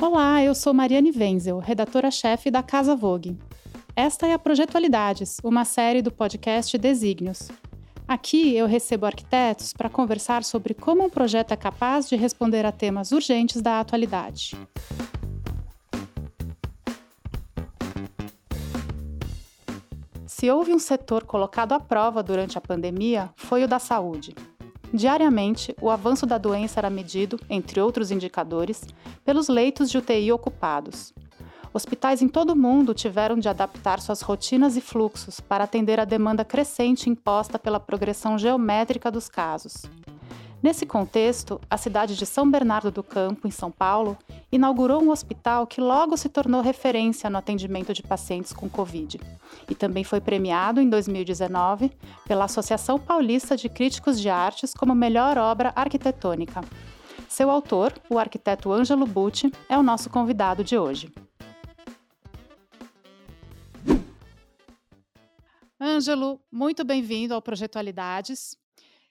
Olá, eu sou Mariane Wenzel, redatora-chefe da Casa Vogue. Esta é a Projetualidades, uma série do podcast Desígnios. Aqui eu recebo arquitetos para conversar sobre como um projeto é capaz de responder a temas urgentes da atualidade. Se houve um setor colocado à prova durante a pandemia, foi o da saúde. Diariamente, o avanço da doença era medido, entre outros indicadores, pelos leitos de UTI ocupados. Hospitais em todo o mundo tiveram de adaptar suas rotinas e fluxos para atender a demanda crescente imposta pela progressão geométrica dos casos. Nesse contexto, a cidade de São Bernardo do Campo, em São Paulo, inaugurou um hospital que logo se tornou referência no atendimento de pacientes com Covid e também foi premiado em 2019 pela Associação Paulista de Críticos de Artes como melhor obra arquitetônica. Seu autor, o arquiteto Ângelo Butti, é o nosso convidado de hoje. Ângelo, muito bem-vindo ao Projetualidades.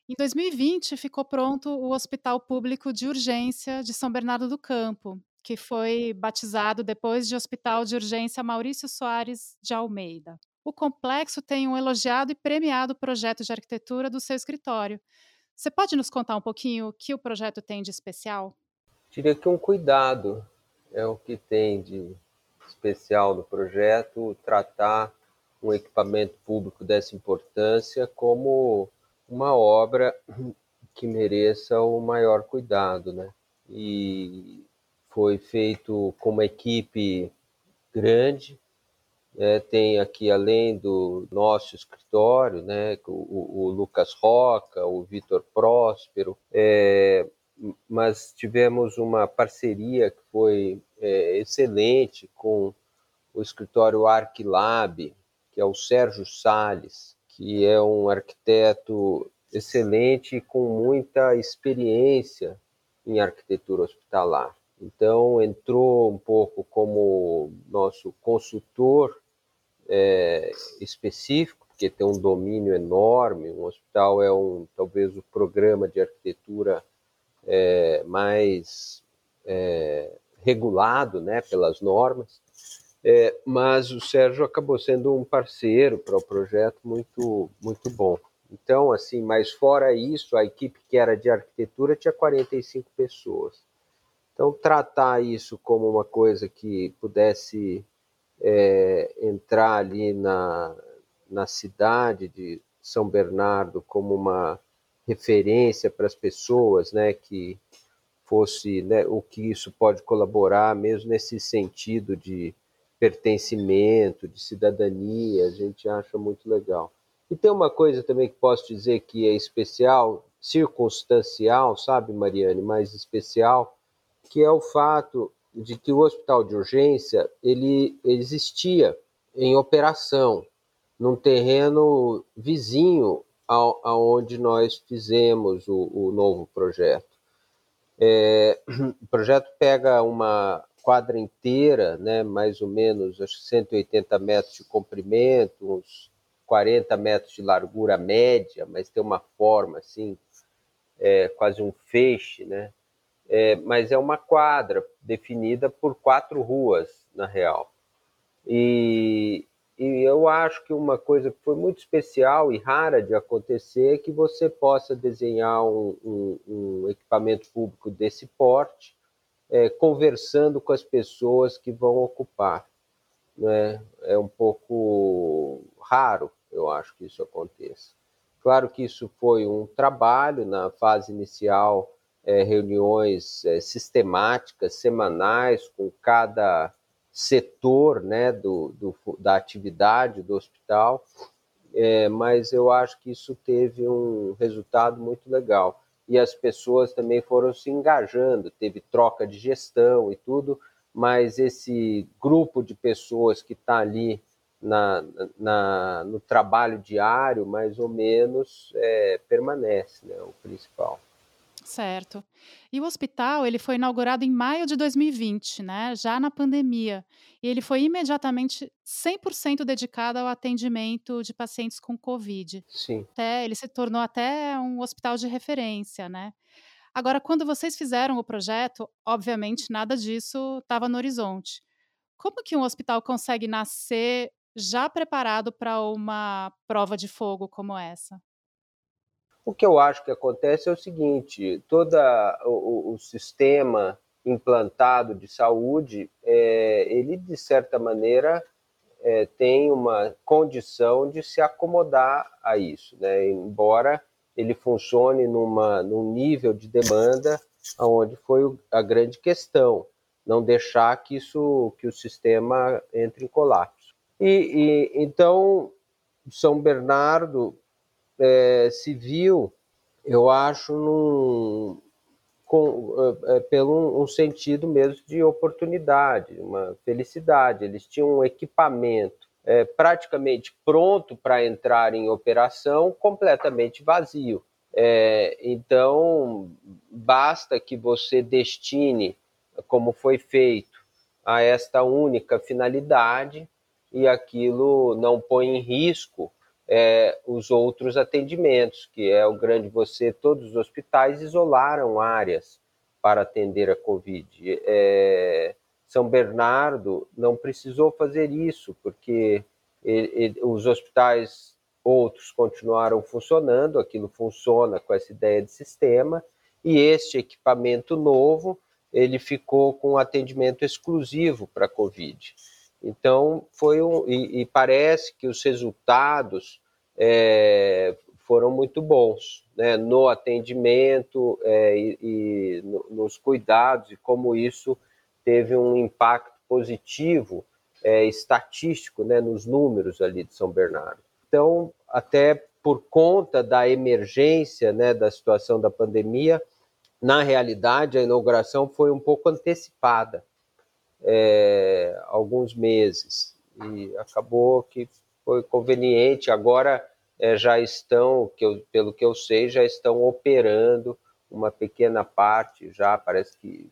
Em 2020, ficou pronto o Hospital Público de Urgência de São Bernardo do Campo, que foi batizado depois de Hospital de Urgência Maurício Soares de Almeida. O complexo tem um elogiado e premiado projeto de arquitetura do seu escritório. Você pode nos contar um pouquinho o que o projeto tem de especial? Diria que um cuidado é o que tem de especial no projeto, tratar um equipamento público dessa importância como uma obra que mereça o maior cuidado, né? E foi feito com uma equipe grande, né? tem aqui além do nosso escritório, né? O, o Lucas Roca, o Vitor Próspero, é, mas tivemos uma parceria que foi é, excelente com o escritório Arquilab, que é o Sérgio Sales, que é um arquiteto excelente com muita experiência em arquitetura hospitalar. Então, entrou um pouco como nosso consultor é, específico, porque tem um domínio enorme. Um hospital é um talvez o programa de arquitetura é, mais é, regulado né, pelas normas. É, mas o Sérgio acabou sendo um parceiro para o projeto muito, muito bom. Então, assim, mas fora isso, a equipe que era de arquitetura tinha 45 pessoas. Então, tratar isso como uma coisa que pudesse é, entrar ali na, na cidade de São Bernardo como uma referência para as pessoas, né, que fosse né, o que isso pode colaborar, mesmo nesse sentido de pertencimento, de cidadania, a gente acha muito legal. E tem uma coisa também que posso dizer que é especial, circunstancial, sabe, Mariane, mais especial, que é o fato de que o hospital de urgência ele existia em operação num terreno vizinho ao, aonde nós fizemos o, o novo projeto. É, o projeto pega uma quadra inteira, né, mais ou menos, acho 180 metros de comprimento, uns 40 metros de largura média, mas tem uma forma assim, é, quase um feixe, né? É, mas é uma quadra definida por quatro ruas, na real. E, e eu acho que uma coisa que foi muito especial e rara de acontecer é que você possa desenhar um, um, um equipamento público desse porte é, conversando com as pessoas que vão ocupar. Né? É um pouco raro, eu acho que isso aconteça. Claro que isso foi um trabalho na fase inicial, é, reuniões é, sistemáticas, semanais, com cada setor né, do, do da atividade do hospital, é, mas eu acho que isso teve um resultado muito legal e as pessoas também foram se engajando, teve troca de gestão e tudo, mas esse grupo de pessoas que está ali na, na, no trabalho diário, mais ou menos, é, permanece, né, o principal. Certo. E o hospital, ele foi inaugurado em maio de 2020, né, já na pandemia. E ele foi imediatamente 100% dedicado ao atendimento de pacientes com Covid. Sim. Até, ele se tornou até um hospital de referência, né? Agora, quando vocês fizeram o projeto, obviamente nada disso estava no horizonte. Como que um hospital consegue nascer já preparado para uma prova de fogo como essa? O que eu acho que acontece é o seguinte: todo o, o sistema implantado de saúde, é, ele de certa maneira é, tem uma condição de se acomodar a isso, né? embora ele funcione numa, num nível de demanda onde foi a grande questão, não deixar que isso que o sistema entre em colapso. E, e então São Bernardo é, eu acho, num, com, é, pelo um sentido mesmo de oportunidade, uma felicidade. Eles tinham um equipamento é, praticamente pronto para entrar em operação, completamente vazio. É, então, basta que você destine, como foi feito, a esta única finalidade e aquilo não põe em risco é, os outros atendimentos, que é o grande você, todos os hospitais isolaram áreas para atender a Covid. É, são Bernardo não precisou fazer isso, porque ele, ele, os hospitais outros continuaram funcionando, aquilo funciona com essa ideia de sistema, e este equipamento novo, ele ficou com atendimento exclusivo para a Covid. Então, foi um. E, e, parece que os resultados é, foram muito bons né, no atendimento é, e, e no, nos cuidados, e como isso teve um impacto positivo é, estatístico né, nos números ali de São Bernardo. Então, até por conta da emergência né, da situação da pandemia, na realidade, a inauguração foi um pouco antecipada, é, alguns meses, e acabou que foi conveniente. Agora é, já estão, que eu, pelo que eu sei, já estão operando uma pequena parte, já parece que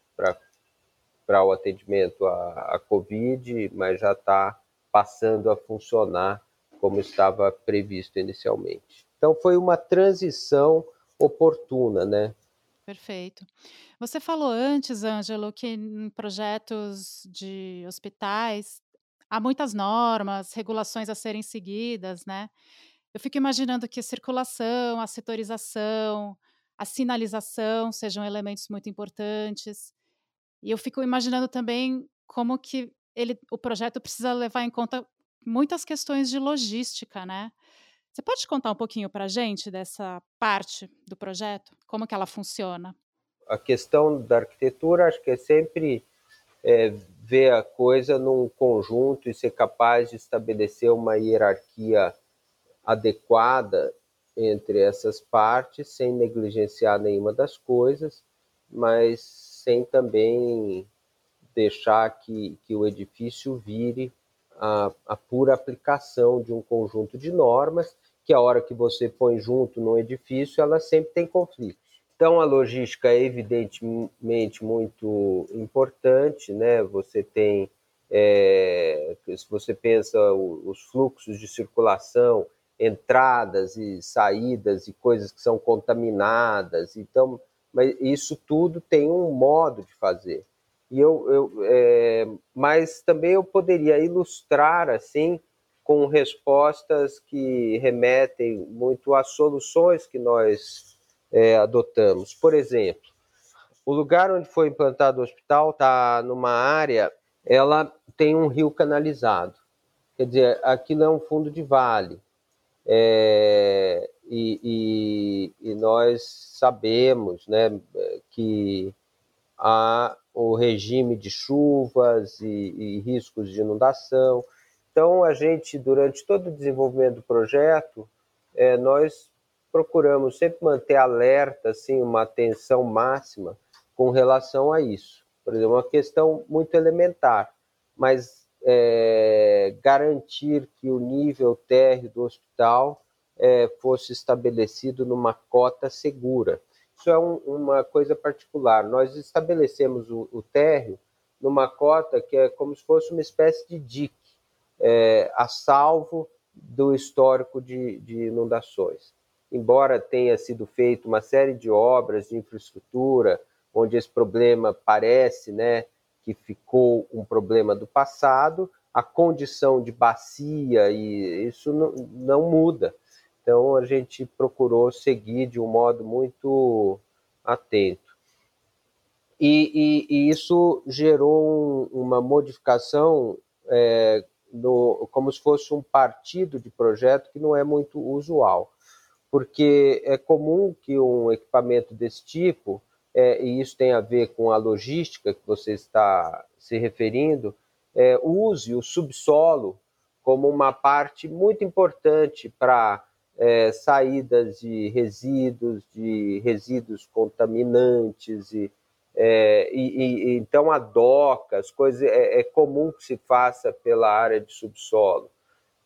para o atendimento à, à Covid, mas já está passando a funcionar como estava previsto inicialmente. Então foi uma transição oportuna, né? Perfeito. Você falou antes, Ângelo, que em projetos de hospitais há muitas normas, regulações a serem seguidas, né? Eu fico imaginando que a circulação, a setorização, a sinalização sejam elementos muito importantes. E eu fico imaginando também como que ele, o projeto precisa levar em conta muitas questões de logística, né? Você pode contar um pouquinho para a gente dessa parte do projeto? Como que ela funciona? A questão da arquitetura, acho que é sempre é, ver a coisa num conjunto e ser capaz de estabelecer uma hierarquia adequada entre essas partes, sem negligenciar nenhuma das coisas, mas sem também deixar que, que o edifício vire a, a pura aplicação de um conjunto de normas, que a hora que você põe junto no edifício, ela sempre tem conflitos. Então, a logística é evidentemente muito importante, né? Você tem, é, se você pensa os fluxos de circulação, entradas e saídas e coisas que são contaminadas, então mas isso tudo tem um modo de fazer. E eu, eu é, mas também eu poderia ilustrar assim com respostas que remetem muito às soluções que nós é, adotamos. Por exemplo, o lugar onde foi implantado o hospital está numa área, ela tem um rio canalizado. Quer dizer, aqui não é um fundo de vale. É, e, e, e, nós sabemos né, que há o regime de chuvas e, e, riscos de inundação. Então, a gente, durante todo o desenvolvimento do projeto, é, nós procuramos sempre manter alerta, assim, uma atenção máxima com relação a isso. Por exemplo, uma questão muito elementar, mas é, garantir que o nível térreo do hospital é, fosse estabelecido numa cota segura. Isso é um, uma coisa particular. Nós estabelecemos o, o, térreo numa cota que é como se fosse uma espécie de dique, é, a salvo do histórico de, de inundações. embora tenha sido feito uma série de obras de infraestrutura, onde esse problema parece né, que ficou um problema do passado, a condição de bacia e isso não, não muda. Então a gente procurou seguir de um modo muito atento. E, e, e isso gerou um, uma modificação é, como se fosse um partido de projeto que não é muito usual, porque é comum que um equipamento desse tipo, é, e isso tem a ver com a logística que você está se referindo, é, use o subsolo como uma parte muito importante para é, saídas de resíduos, de resíduos contaminantes e, é, e, e então a doca, as coisas é, é, comum que se faça pela área de subsolo.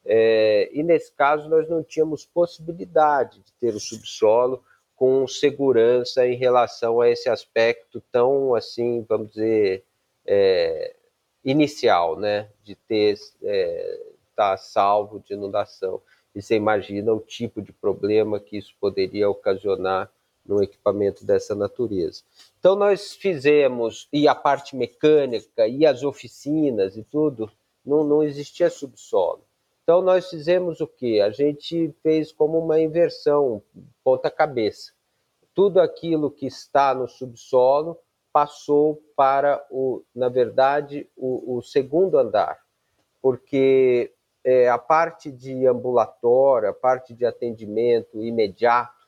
É, e nesse caso nós não tínhamos possibilidade de ter o subsolo com segurança em relação a esse aspecto tão assim, vamos dizer, é, inicial, né, de ter é, estar tá salvo de inundação. E você imagina o tipo de problema que isso poderia ocasionar num equipamento dessa natureza. Então nós fizemos e a parte mecânica e as oficinas e tudo não, não existia subsolo. Então nós fizemos o que? A gente fez como uma inversão, ponta cabeça. Tudo aquilo que está no subsolo passou para o, na verdade, o, o segundo andar, porque é, a parte de ambulatório, a parte de atendimento imediato,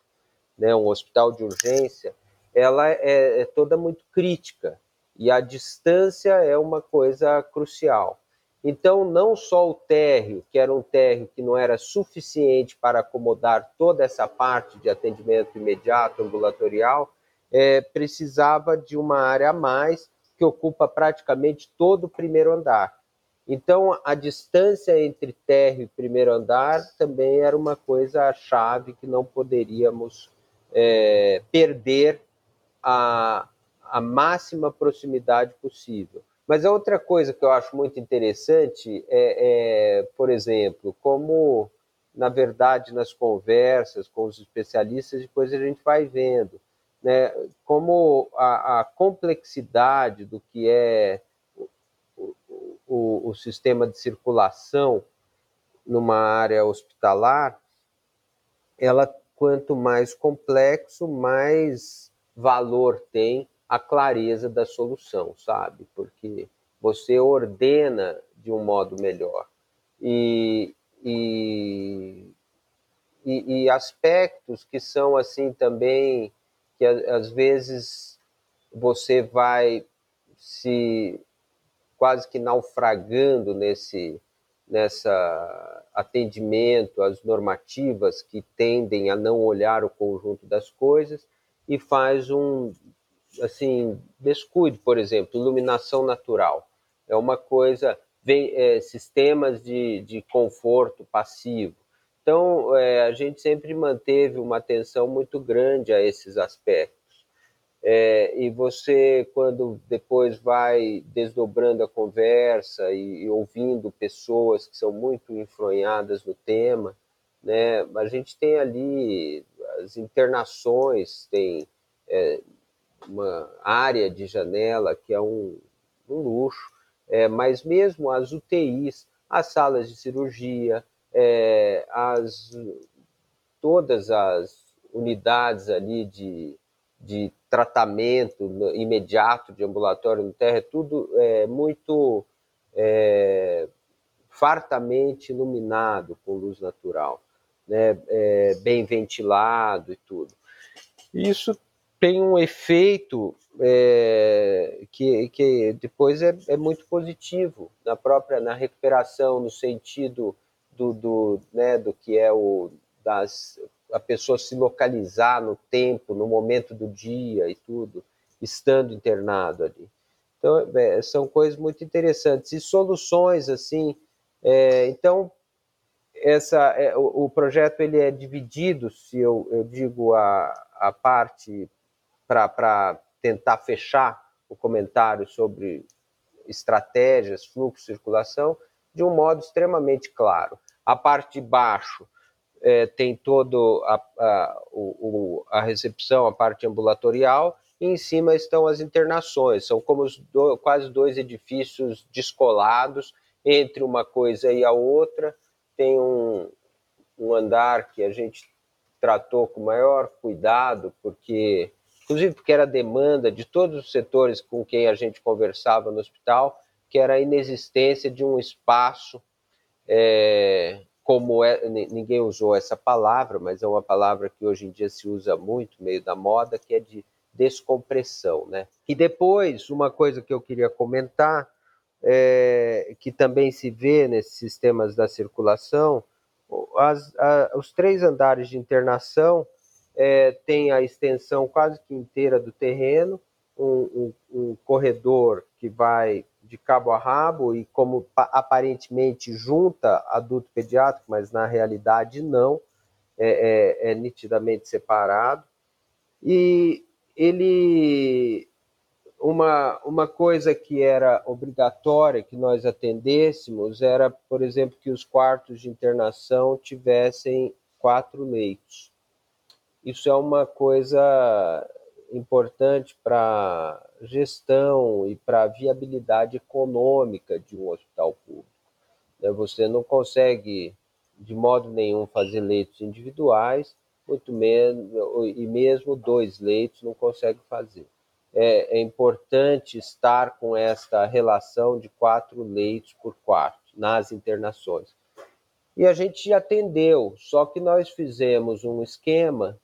né, um hospital de urgência, ela é, é toda muito crítica e a distância é uma coisa crucial. Então, não só o térreo, que era um térreo que não era suficiente para acomodar toda essa parte de atendimento imediato ambulatorial, é, precisava de uma área a mais que ocupa praticamente todo o primeiro andar. Então, a distância entre térreo e primeiro andar também era uma coisa chave que não poderíamos é, perder a, a máxima proximidade possível. Mas a outra coisa que eu acho muito interessante é, é, por exemplo, como, na verdade, nas conversas com os especialistas, depois a gente vai vendo né, como a, a, complexidade do que é o, o, o, sistema de circulação numa área hospitalar, ela quanto mais complexo, mais valor tem a clareza da solução, sabe? Porque você ordena de um modo melhor. E, e, e, e aspectos que são assim também que às vezes você vai se quase que naufragando nesse nessa atendimento às normativas que tendem a não olhar o conjunto das coisas e faz um assim descuido, por exemplo, iluminação natural é uma coisa vem é, sistemas de, de conforto passivo então, é, a gente sempre manteve uma atenção muito grande a esses aspectos. É, e você, quando depois vai desdobrando a conversa e, e, ouvindo pessoas que são muito enfronhadas no tema, né, a gente tem ali as internações, tem é, uma área de janela que é um, um luxo, é, mas mesmo as UTIs, as salas de cirurgia, é, as, todas as unidades ali de, de tratamento imediato de ambulatório no terra, é tudo é, muito é, fartamente iluminado com luz natural, né? É, bem ventilado e tudo. Isso tem um efeito é, que, que depois é, é muito positivo na própria na recuperação, no sentido do, do, né, do que é o das a pessoa se localizar no tempo, no momento do dia e tudo, estando internado ali. Então, é, são coisas muito interessantes. E soluções, assim, é, então, essa, é, o, o, projeto ele é dividido, se eu, eu digo a, a parte para tentar fechar o comentário sobre estratégias, fluxo, circulação, de um modo extremamente claro. A parte de baixo é, tem todo a, a, o, a recepção, a parte ambulatorial, e em cima estão as internações. São como do, quase dois edifícios descolados entre uma coisa e a outra. Tem um, um andar que a gente tratou com maior cuidado, porque, inclusive porque era demanda de todos os setores com quem a gente conversava no hospital, que era a inexistência de um espaço, é, como é, ninguém usou essa palavra, mas é uma palavra que hoje em dia se usa muito, meio da moda, que é de descompressão, né? E depois, uma coisa que eu queria comentar, é, que também se vê nesses sistemas da circulação, as, a, os três andares de internação é, têm a extensão quase que inteira do terreno, um, um, um corredor que vai de cabo a rabo e como aparentemente junta adulto pediátrico, mas na realidade não, é, é, é nitidamente separado. E ele uma, uma coisa que era obrigatória que nós atendêssemos era, por exemplo, que os quartos de internação tivessem quatro leitos. Isso é uma coisa importante para gestão e para a viabilidade econômica de um hospital público. Né? Você não consegue, de modo nenhum, fazer leitos individuais, muito menos, e mesmo dois leitos não consegue fazer. É, é, importante estar com esta relação de quatro leitos por quarto nas internações. E a gente atendeu, só que nós fizemos um esquema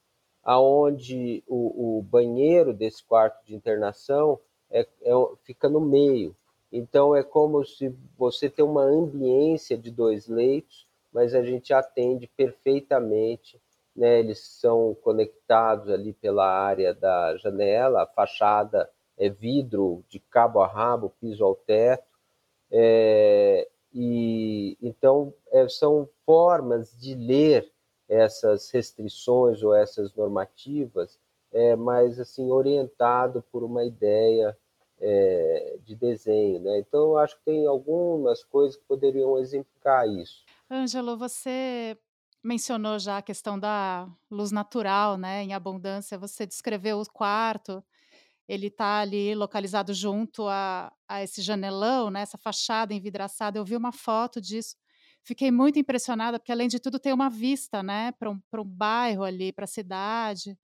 aonde o, o banheiro desse quarto de internação é, é, fica no meio. Então é como se você tem uma ambiência de dois leitos, mas a gente atende perfeitamente né, eles são conectados ali pela área da janela, a fachada é vidro de cabo a rabo, piso ao teto, é, e então é, são formas de ler essas restrições ou essas normativas, é, mas assim orientado por uma ideia é, de desenho, né? Então eu acho que tem algumas coisas que poderiam exemplificar isso. Ângelo, você mencionou já a questão da luz natural, né, em abundância. Você descreveu o quarto, ele está ali localizado junto a, a esse janelão, né, essa fachada envidraçada. Eu vi uma foto disso. Fiquei muito impressionada, porque além de tudo tem uma vista, né, para um, um bairro ali, para a cidade.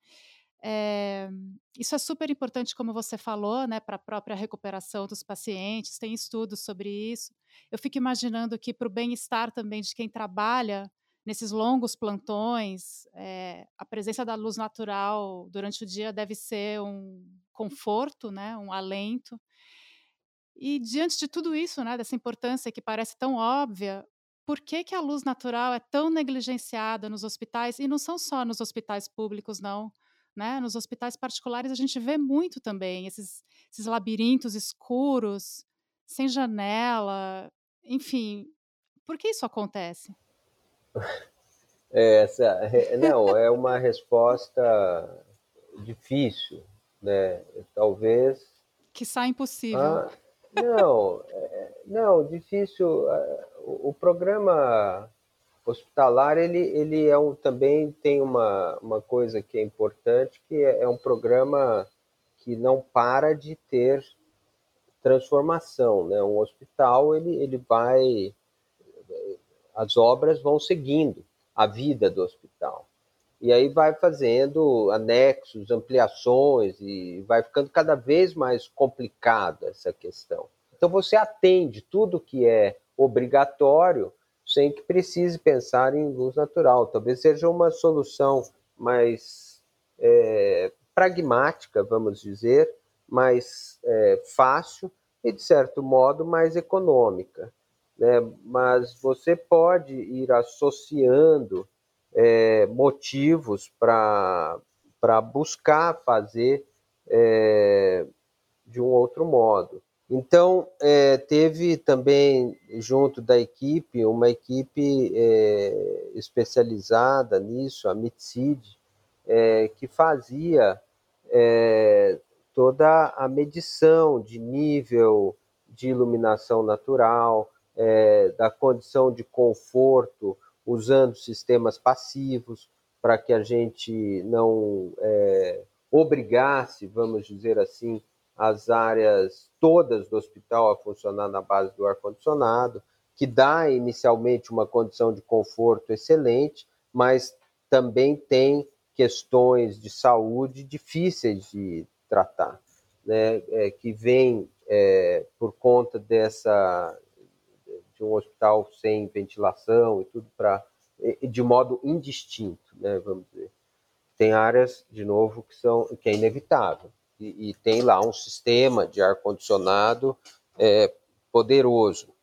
É, isso é super importante, como você falou, né, para a própria recuperação dos pacientes. Tem estudos sobre isso. Eu fico imaginando que para o bem-estar também de quem trabalha nesses longos plantões, é, a presença da luz natural durante o dia deve ser um conforto, né, um alento. E diante de tudo isso, né, dessa importância que parece tão óbvia, por que, que a luz natural é tão negligenciada nos hospitais? E não são só nos hospitais públicos, não. Né? Nos hospitais particulares a gente vê muito também esses, esses labirintos escuros, sem janela, enfim. Por que isso acontece? É, essa, não, é uma resposta difícil, né? Talvez. Que sai impossível. Ah, não, é, não, difícil. O, o, programa hospitalar ele, ele é um, também tem uma, uma coisa que é importante, que é, é um programa que não para de ter transformação, né? Um hospital ele, ele vai as obras vão seguindo a vida do hospital. E aí vai fazendo anexos, ampliações, e vai ficando cada vez mais complicada essa questão. Então você atende tudo que é obrigatório sem que precise pensar em luz natural. Talvez seja uma solução mais é, pragmática, vamos dizer, mais é, fácil e, de certo modo, mais econômica né? mas você pode ir associando é, motivos para buscar fazer é, de um outro modo. Então, é, teve também, junto da equipe, uma equipe é, especializada nisso, a MITSID, é, que fazia é, toda a medição de nível de iluminação natural, é, da condição de conforto usando sistemas passivos para que a gente não é, obrigasse, vamos dizer assim, as áreas todas do hospital a funcionar na base do ar-condicionado, que dá inicialmente uma condição de conforto excelente, mas também tem questões de saúde difíceis de tratar, né, é, que vem é, por conta dessa de um hospital sem ventilação e tudo para de modo indistinto, né, vamos dizer. Tem áreas, de novo, que são que é inevitável e, e tem lá um sistema de ar condicionado é, poderoso,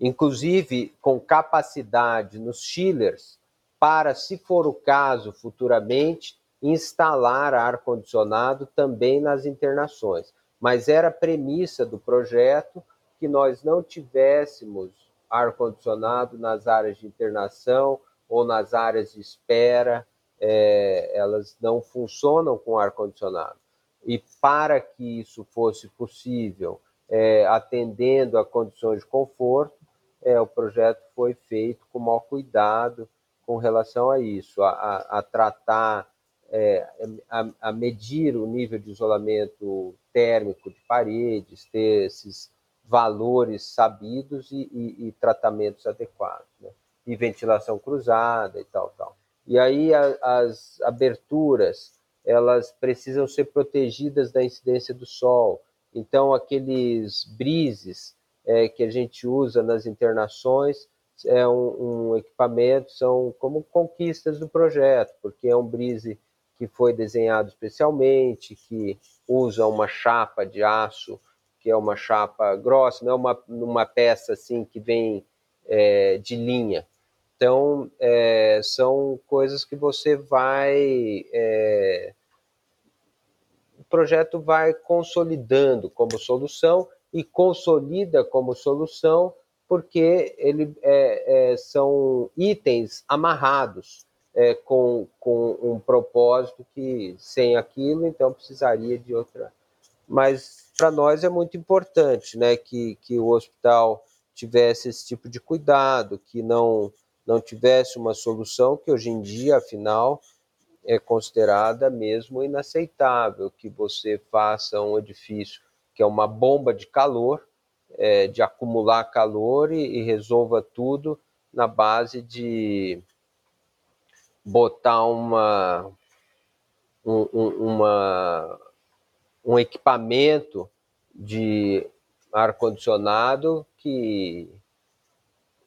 inclusive com capacidade nos chillers para, se for o caso, futuramente instalar ar condicionado também nas internações. Mas era premissa do projeto que nós não tivéssemos ar condicionado nas áreas de internação ou nas áreas de espera, é, elas não funcionam com ar condicionado. E para que isso fosse possível, é, atendendo a condições de conforto, é, o projeto foi feito com maior cuidado com relação a isso, a, a, a tratar, é, a, a, medir o nível de isolamento térmico de paredes, ter esses valores sabidos e, e, e tratamentos adequados, né? e ventilação cruzada e tal, tal. E aí as aberturas elas precisam ser protegidas da incidência do sol. Então aqueles brises é, que a gente usa nas internações é um, um, equipamento, são como conquistas do projeto, porque é um brise que foi desenhado especialmente, que usa uma chapa de aço, que é uma chapa grossa, não é uma, uma peça assim que vem é, de linha. Então, é, são coisas que você vai. É, o projeto vai consolidando como solução e consolida como solução porque ele é, é, são itens amarrados é, com, com um propósito que sem aquilo então precisaria de outra. Mas para nós é muito importante, né, que, que o hospital tivesse esse tipo de cuidado, que não não tivesse uma solução que hoje em dia, afinal, é considerada mesmo inaceitável, que você faça um edifício que é uma bomba de calor é, de acumular calor e, e, resolva tudo na base de botar uma, um, um, uma, um equipamento de ar-condicionado que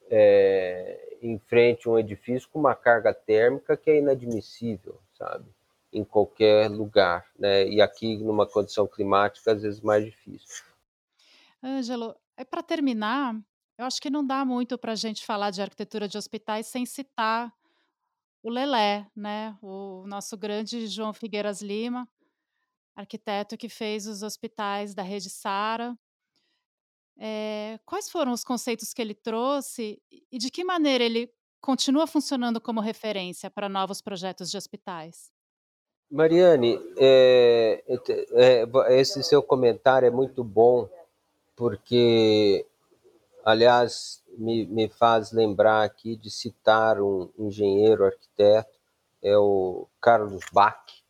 é, enfrente um edifício com uma carga térmica que é inadmissível, sabe? Em qualquer lugar, né? E aqui, numa condição climática, às vezes mais difícil. Ângelo, é para terminar, eu acho que não dá muito para a gente falar de arquitetura de hospitais sem citar o Lelé, né? O nosso grande João Figueiras Lima, arquiteto que fez os hospitais da Rede Sara. É, quais foram os conceitos que ele trouxe e de que maneira ele continua funcionando como referência para novos projetos de hospitais? Mariane, é, é, esse seu comentário é muito bom porque, aliás, me, me faz lembrar aqui de citar um engenheiro arquiteto, é o Carlos Bach.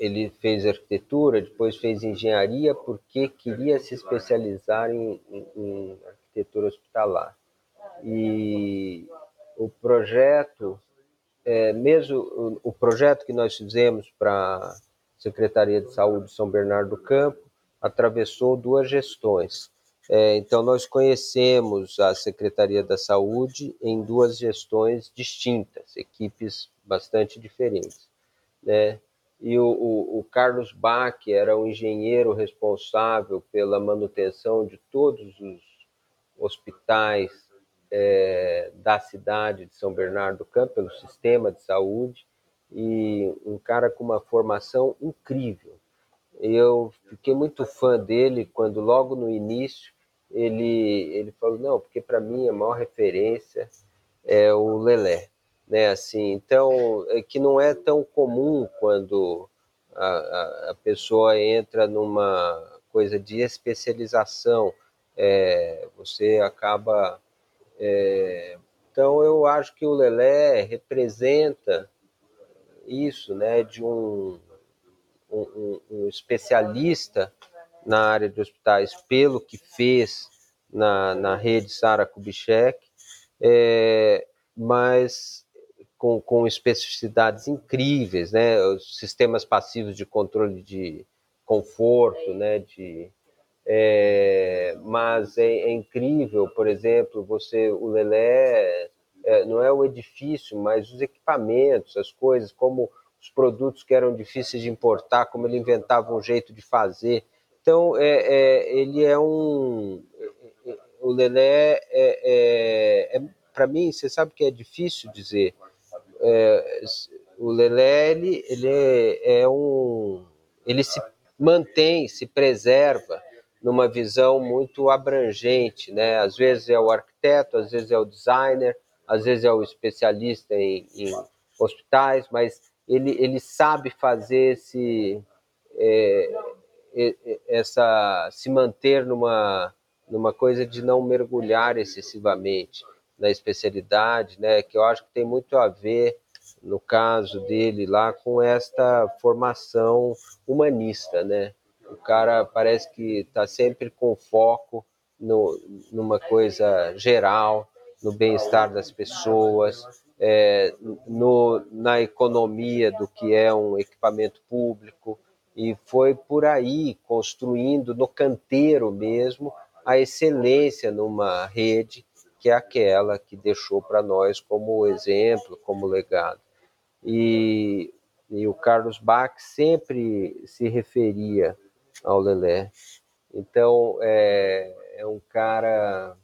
Ele fez arquitetura, depois fez engenharia, porque queria se especializar em, em, em arquitetura hospitalar. E o projeto, é, mesmo o, o projeto que nós fizemos para a Secretaria de Saúde de São Bernardo do Campo, atravessou duas gestões. É, então, nós conhecemos a Secretaria da Saúde em duas gestões distintas, equipes bastante diferentes. Né? E o, o, o Carlos Bach era o engenheiro responsável pela manutenção de todos os hospitais é, da cidade de São Bernardo do Campo, pelo sistema de saúde, e um cara com uma formação incrível. Eu fiquei muito fã dele quando, logo no início, ele, ele falou: não, porque para mim a maior referência é o Lelé. Né, assim, então, é que não é tão comum quando a, a, pessoa entra numa coisa de especialização, é, você acaba é, Então eu acho que o Lelé representa isso, né, de um, um, um especialista na área de hospitais pelo que fez na, na rede Sara Kubitschek, é, mas com, com especificidades incríveis, né? Os sistemas passivos de controle de conforto, né? De, é, mas é, é, incrível, por exemplo, você, o Lelé, é, não é o edifício, mas os equipamentos, as coisas, como os produtos que eram difíceis de importar, como ele inventava um jeito de fazer. Então, é, é ele é um. O Lelé é, é, é para mim, você sabe que é difícil dizer. É, o Lelé, ele, ele é, é um. Ele se mantém, se preserva numa visão muito abrangente, né? Às vezes é o arquiteto, às vezes é o designer, às vezes é o especialista em, em hospitais, mas ele, ele sabe fazer esse, é, essa, se manter numa, numa coisa de não mergulhar excessivamente na especialidade, né, que eu acho que tem muito a ver, no caso dele lá, com esta formação humanista, né? O cara parece que está sempre com foco no, numa coisa geral, no bem-estar das pessoas, é, no, na economia do que é um equipamento público, e foi por aí construindo no canteiro mesmo a excelência numa rede que é aquela que deixou para nós como exemplo, como legado. E, e o Carlos Bach sempre se referia ao Lelé. Então, é, é um cara,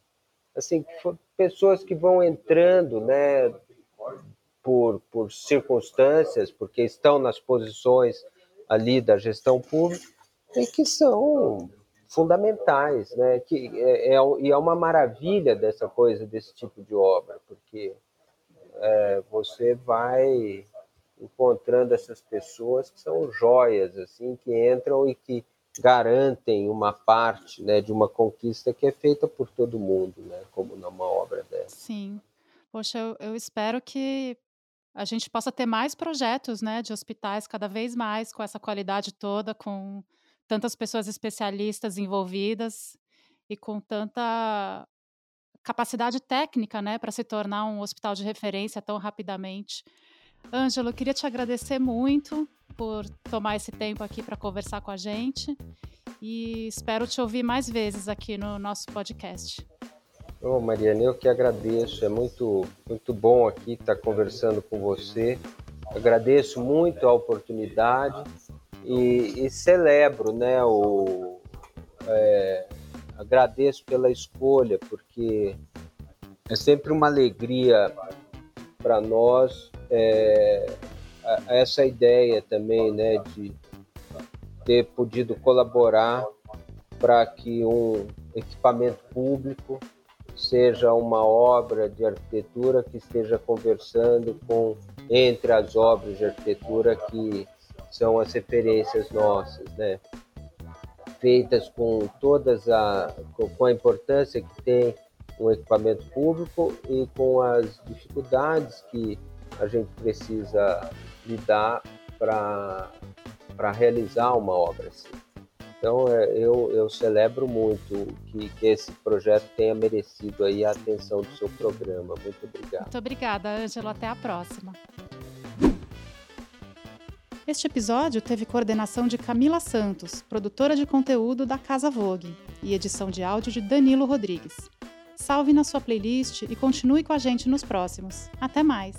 assim, pessoas que vão entrando, né, por, por circunstâncias, porque estão nas posições ali da gestão pública, e que são fundamentais, né? Que é, é, e é uma maravilha dessa coisa, desse tipo de obra, porque é, você vai encontrando essas pessoas que são joias, assim, que entram e que garantem uma parte, né, de uma conquista que é feita por todo mundo, né, como numa obra dessa. Sim. Poxa, eu, eu espero que a gente possa ter mais projetos, né, de hospitais cada vez mais com essa qualidade toda, com tantas pessoas especialistas envolvidas e com tanta capacidade técnica, né, para se tornar um hospital de referência tão rapidamente. Ângelo, queria te agradecer muito por tomar esse tempo aqui para conversar com a gente e espero te ouvir mais vezes aqui no nosso podcast. Oh, Mariana, eu que agradeço. É muito, muito bom aqui estar conversando com você. Agradeço muito a oportunidade e, e celebro, né? O, é, agradeço pela escolha, porque é sempre uma alegria para nós é, essa ideia também, né? De ter podido colaborar para que um equipamento público seja uma obra de arquitetura que esteja conversando com entre as obras de arquitetura que são as referências nossas, né? Feitas com todas a com a importância que tem um equipamento público e com as dificuldades que a gente precisa lidar para para realizar uma obra assim. Então, é, eu, eu celebro muito que, que esse projeto tenha merecido aí a atenção do seu programa. Muito obrigado. Muito obrigada, Ângelo. Até a próxima. Este episódio teve coordenação de Camila Santos, produtora de conteúdo da Casa Vogue, e edição de áudio de Danilo Rodrigues. Salve na sua playlist e continue com a gente nos próximos. Até mais!